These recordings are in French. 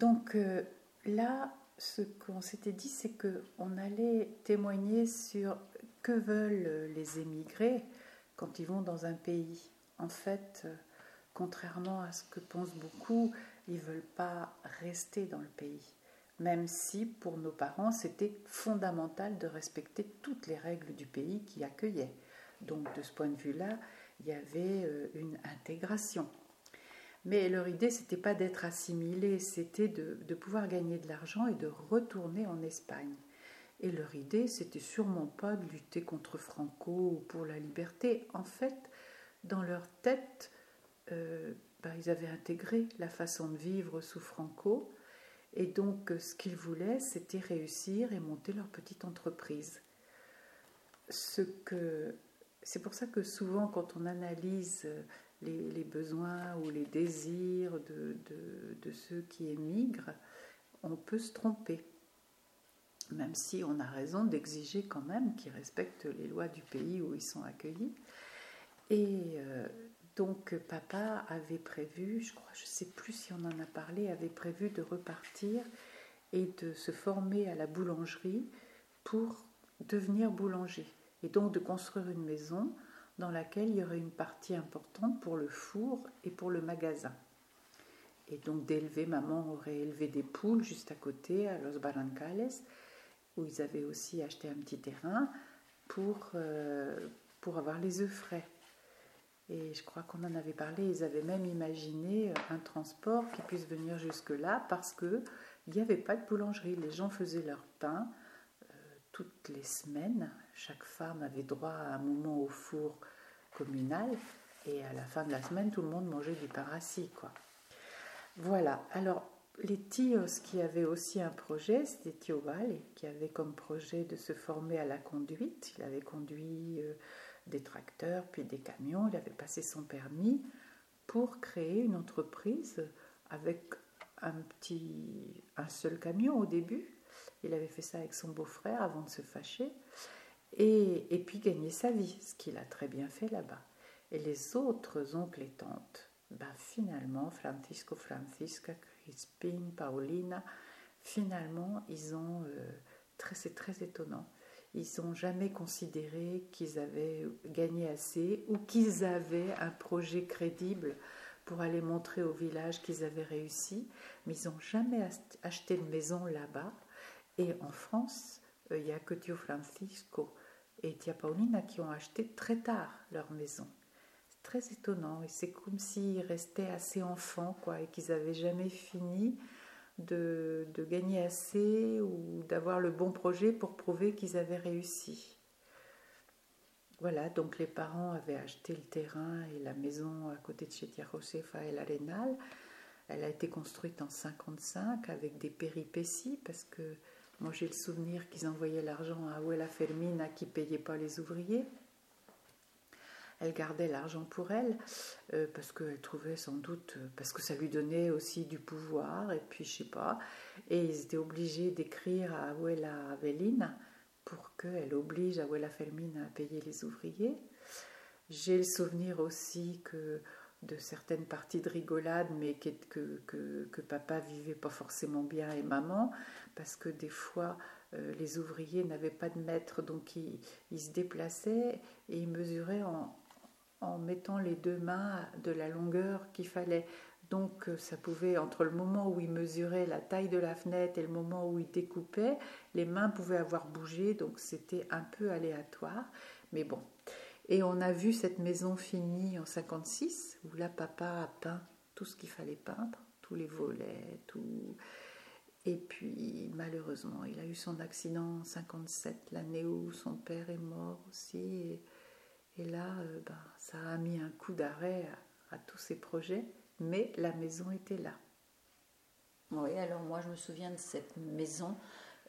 Donc euh, là, ce qu'on s'était dit, c'est qu'on allait témoigner sur que veulent les émigrés quand ils vont dans un pays. En fait, euh, contrairement à ce que pensent beaucoup, ils ne veulent pas rester dans le pays. Même si pour nos parents, c'était fondamental de respecter toutes les règles du pays qui accueillait. Donc de ce point de vue-là, il y avait euh, une intégration. Mais leur idée, c'était pas d'être assimilés, c'était de, pouvoir gagner de l'argent et de retourner en Espagne. Et leur idée, c'était sûrement pas de lutter contre Franco ou pour la liberté. En fait, dans leur tête, euh, ben, ils avaient intégré la façon de vivre sous Franco. Et donc, ce qu'ils voulaient, c'était réussir et monter leur petite entreprise. Ce que, c'est pour ça que souvent, quand on analyse les, besoins ou les désirs de, de, ceux qui émigrent, on peut se tromper. Même si on a raison d'exiger quand même qu'ils respectent les lois du pays où ils sont accueillis. Et euh, donc papa avait prévu, je crois, je ne sais plus si on en a parlé, avait prévu de repartir et de se former à la boulangerie pour devenir boulanger. Et donc de construire une maison dans laquelle il y aurait une partie importante pour le four et pour le magasin. Et donc d'élever, maman aurait élevé des poules juste à côté, à Los Barrancales, où ils avaient aussi acheté un petit terrain pour, euh, pour avoir les œufs frais. Et je crois qu'on en avait parlé, ils avaient même imaginé un transport qui puisse venir jusque-là parce qu'il n'y avait pas de boulangerie. Les gens faisaient leur pain euh, toutes les semaines. Chaque femme avait droit à un moment au four communal et à la fin de la semaine, tout le monde mangeait du pain rassis. Quoi. Voilà, alors les Tios qui avaient aussi un projet, c'était Tio qui avait comme projet de se former à la conduite. Il avait conduit euh, des tracteurs puis des camions, il avait passé son permis pour créer une entreprise avec un petit, un seul camion au début. Il avait fait ça avec son beau-frère avant de se fâcher et, puis gagner sa vie, ce qu'il a très bien fait là-bas. Et les autres oncles et tantes, ben finalement, Francisco, Francisca, Crispin, Paulina, finalement, ils ont, euh, c'est très étonnant, ils n'ont jamais considéré qu'ils avaient gagné assez ou qu'ils avaient un projet crédible pour aller montrer au village qu'ils avaient réussi, mais ils n'ont jamais acheté de maison là-bas. Et en France, euh, il n'y a que Tio Francisco et Tia Paulina qui ont acheté très tard leur maison. C'est très étonnant et c'est comme s'ils restaient assez enfants quoi, et qu'ils n'avaient jamais fini de, de gagner assez ou d'avoir le bon projet pour prouver qu'ils avaient réussi. Voilà, donc les parents avaient acheté le terrain et la maison à côté de chez Tia Josefa et l'Arenal. Elle a été construite en 55 avec des péripéties parce que moi, j'ai le souvenir qu'ils envoyaient l'argent à Abuela Fermina qui payait pas les ouvriers. Elle gardait l'argent pour elle euh, parce qu'elle trouvait sans doute, euh, parce que ça lui donnait aussi du pouvoir, et puis je sais pas. Et ils étaient obligés d'écrire à Abuela Avelina pour qu'elle oblige Abuela Fermina à payer les ouvriers. J'ai le souvenir aussi que de certaines parties de rigolade, mais que, que, que, papa vivait pas forcément bien et maman, parce que des fois euh, les ouvriers n'avaient pas de maître, donc ils, se déplaçaient et ils mesuraient en, en, mettant les deux mains de la longueur qu'il fallait. Donc euh, ça pouvait, entre le moment où ils mesuraient la taille de la fenêtre et le moment où ils découpaient, les mains pouvaient avoir bougé, donc c'était un peu aléatoire. Mais bon, et on a vu cette maison finie en 56, où là, papa a peint tout ce qu'il fallait peindre, tous les volets, tout. Et puis, malheureusement, il a eu son accident en 57, l'année où son père est mort aussi. Et, là, euh, ben, ça a mis un coup d'arrêt à, tous ses projets, mais la maison était là. Oui, alors moi, je me souviens de cette maison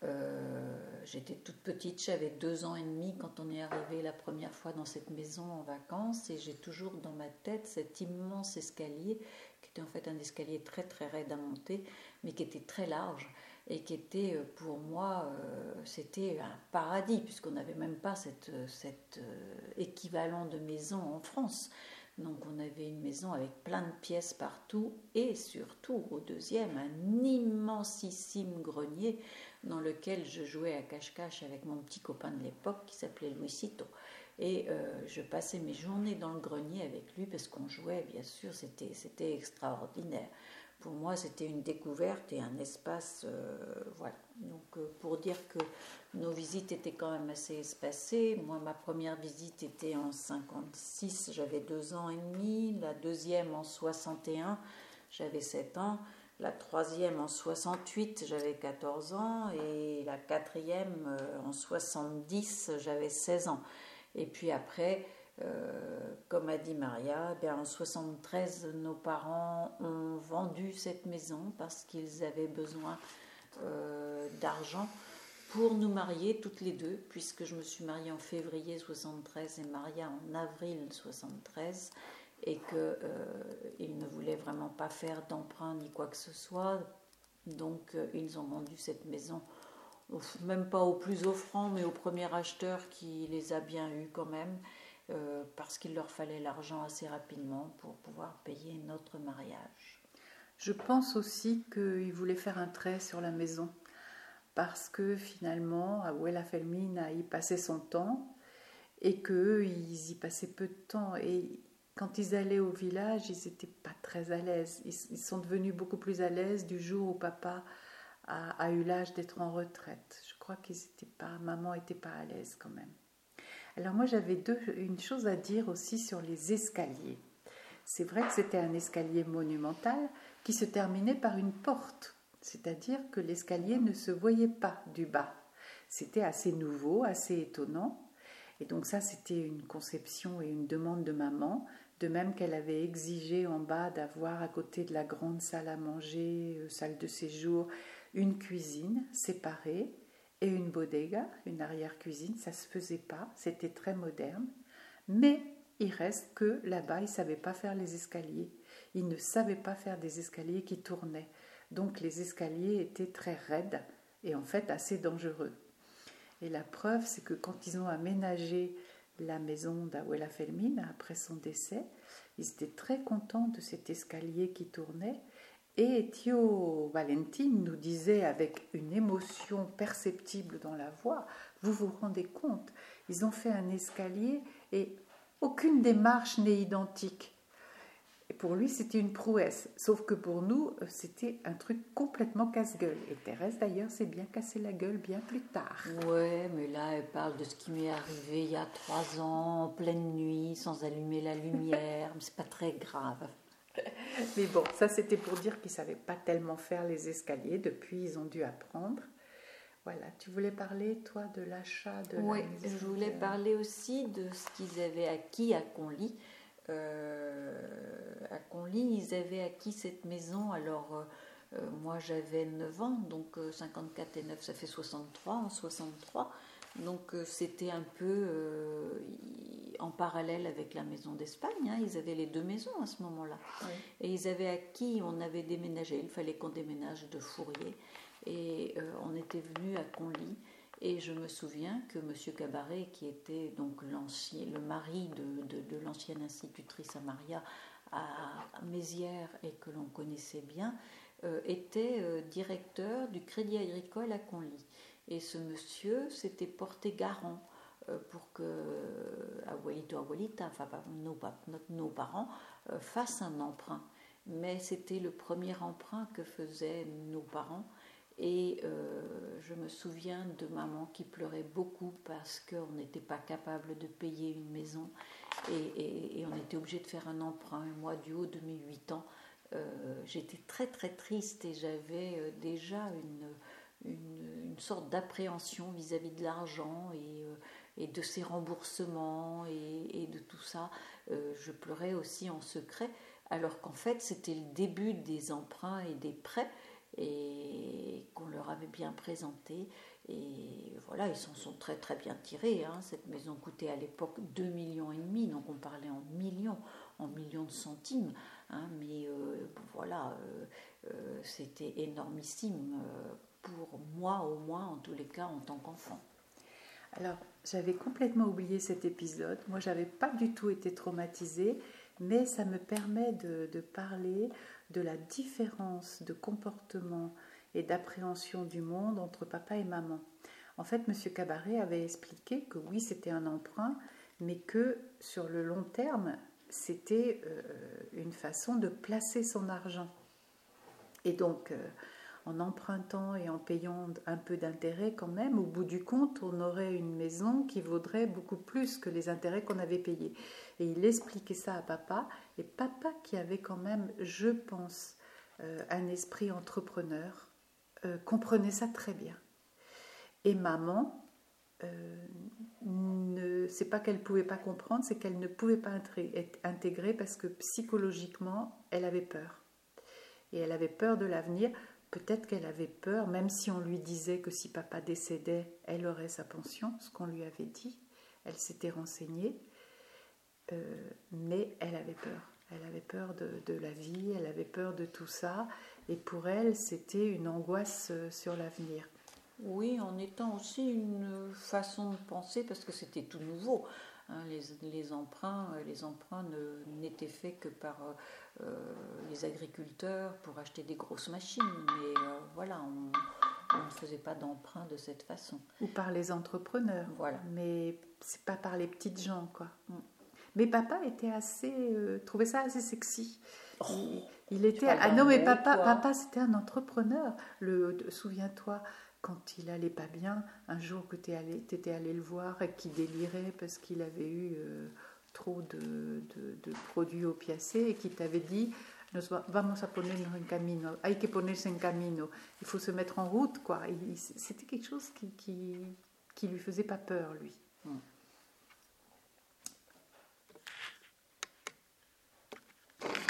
euh, j'étais toute petite, j'avais deux ans et demi quand on est arrivé la première fois dans cette maison en vacances et j'ai toujours dans ma tête cet immense escalier qui était en fait un escalier très très raide à monter mais qui était très large et qui était euh, pour moi euh, c'était un paradis puisqu'on n'avait même pas cet équivalent de maison en France Donc on avait une maison avec plein de pièces partout et surtout au deuxième un immensissime grenier dans lequel je jouais à cache-cache avec mon petit copain de l'époque qui s'appelait Luisito. Et euh, je passais mes journées dans le grenier avec lui parce qu'on jouait, bien sûr, c'était, extraordinaire. Pour moi, c'était une découverte et un espace, euh, voilà. Donc, euh, pour dire que nos visites étaient quand même assez espacées. Moi, ma première visite était en 56, j'avais deux ans et demi. La deuxième en 61, j'avais 7 ans. La troisième en 68, j'avais 14 ans. Et la quatrième en 70, j'avais 16 ans. Et puis après, euh, comme a dit Maria, eh en 73, nos parents ont vendu cette maison parce qu'ils avaient besoin euh, d'argent pour nous marier toutes les deux, puisque je me suis mariée en février 73 et Maria en avril 73, et qu'ils euh, ne voulaient vraiment pas faire d'emprunt ni quoi que ce soit. Donc ils ont vendu cette maison même pas au plus offrant, mais au premier acheteur qui les a bien eus quand même, euh, parce qu'il leur fallait l'argent assez rapidement pour pouvoir payer notre mariage. Je pense aussi qu'il voulait faire un trait sur la maison, parce que finalement, Abuela Felmine a y passé son temps, et qu'ils y passaient peu de temps. Et quand ils allaient au village, ils n'étaient pas très à l'aise. Ils, ils sont devenus beaucoup plus à l'aise du jour où papa a, eu l'âge d'être en retraite. Je crois qu'ils étaient pas, maman n'était pas à l'aise quand même. Alors moi j'avais une chose à dire aussi sur les escaliers. C'est vrai que c'était un escalier monumental qui se terminait par une porte, c'est-à-dire que l'escalier ne se voyait pas du bas. C'était assez nouveau, assez étonnant. Et donc ça, c'était une conception et une demande de maman, de même qu'elle avait exigé en bas d'avoir à côté de la grande salle à manger, euh, salle de séjour, une cuisine séparée et une bodega, une arrière-cuisine. Ça se faisait pas, c'était très moderne. Mais il reste que là-bas, ils ne savaient pas faire les escaliers. Ils ne savaient pas faire des escaliers qui tournaient. Donc les escaliers étaient très raides et en fait assez dangereux. Et la preuve, c'est que quand ils ont aménagé la maison d'Abuela Felmine après son décès, ils étaient très contents de cet escalier qui tournait et Thio Valentine nous disait avec une émotion perceptible dans la voix, vous vous rendez compte, ils ont fait un escalier et aucune des marches n'est identique. Et pour lui, c'était une prouesse. Sauf que pour nous, c'était un truc complètement casse-gueule. Et Thérèse, d'ailleurs, s'est bien cassé la gueule bien plus tard. Ouais, mais là, elle parle de ce qui m'est arrivé il y a trois ans, en pleine nuit, sans allumer la lumière. mais c'est pas très grave. Mais bon, ça c'était pour dire qu'ils ne savaient pas tellement faire les escaliers. Depuis, ils ont dû apprendre. Voilà, tu voulais parler, toi, de l'achat de Oui, je voulais parler aussi de ce qu'ils avaient acquis à Conly. Euh, à Conly, ils avaient acquis cette maison. Alors, euh, euh, moi, j'avais 9 ans, donc 54 et 9, ça fait 63 en 63. Donc, c'était un peu en parallèle avec la maison d'Espagne. Hein. Ils avaient les deux maisons à ce moment-là. Et ils avaient acquis, on avait déménagé, il fallait qu'on déménage de Fourier. Et euh, on était venu à Conly. Et je me souviens que M. Cabaret, qui était donc le mari de, l'ancienne institutrice à Maria à, Mézières et que l'on connaissait bien, euh, était euh, directeur du Crédit Agricole à Conly. Et ce monsieur s'était porté garant pour que euh, Abuelito, Abuelita, enfin nos, parents, euh, fassent un emprunt. Mais c'était le premier emprunt que faisaient nos parents. Et je me souviens de maman qui pleurait beaucoup parce qu'on n'était pas capable de payer une maison et, on était obligé de faire un emprunt. Et moi, du haut de mes 8 ans, j'étais très très triste et j'avais déjà une, une, sorte d'appréhension vis-à-vis de l'argent et et de ces remboursements et, de tout ça. Euh, je pleurais aussi en secret, alors qu'en fait c'était le début des emprunts et des prêts et qu'on leur avait bien présenté. Et voilà, ils s'en sont très très bien tirés. Hein. Cette maison coûtait à l'époque 2 millions et demi, donc on parlait en millions, en millions de centimes. Hein. mais euh, voilà, euh, c'était énormissime pour moi au moins, en tous les cas en tant qu'enfant. Alors, j'avais complètement oublié cet épisode. Moi, j'avais pas du tout été traumatisée. mais ça me permet de, parler de la différence de comportement et d'appréhension du monde entre papa et maman. En fait, M. Cabaret avait expliqué que oui, c'était un emprunt, mais que sur le long terme, c'était euh, une façon de placer son argent. Et donc, euh, en empruntant et en payant un peu d'intérêt quand même, au bout du compte, on aurait une maison qui vaudrait beaucoup plus que les intérêts qu'on avait payés. Et il expliquait ça à papa, et papa qui avait quand même, je pense, euh, un esprit entrepreneur, comprenait ça très bien. Et maman, ne, c'est pas qu'elle pouvait pas comprendre, c'est qu'elle ne pouvait pas être intégrée parce que psychologiquement, elle avait peur. Et elle avait peur de l'avenir. Peut-être qu'elle avait peur, même si on lui disait que si papa décédait, elle aurait sa pension, ce qu'on lui avait dit. Elle s'était renseignée, euh, mais elle avait peur. Elle avait peur de, la vie, elle avait peur de tout ça, et pour elle, c'était une angoisse euh, sur l'avenir. Oui, en étant aussi une façon de penser, parce que c'était tout nouveau. Hein, les, emprunts, euh, les emprunts n'étaient faits que par les agriculteurs pour acheter des grosses machines, mais voilà, on, ne faisait pas d'emprunt de cette façon. Ou par les entrepreneurs. Voilà. Mais c'est pas par les petites gens, quoi. Mm. Mais papa était assez, trouvait ça assez sexy. Oh, il, était. Ah non, mais papa, papa, c'était un entrepreneur. Le, souviens-toi quand il allait pas bien, un jour que tu étais allé le voir et qu'il délirait parce qu'il avait eu euh, trop de, de, produits opiacés et qu'il t'avait dit vamos a ponernos en camino, hay que ponerse en camino, il faut se mettre en route quoi. C'était quelque chose qui, qui, qui lui faisait pas peur lui. Hmm.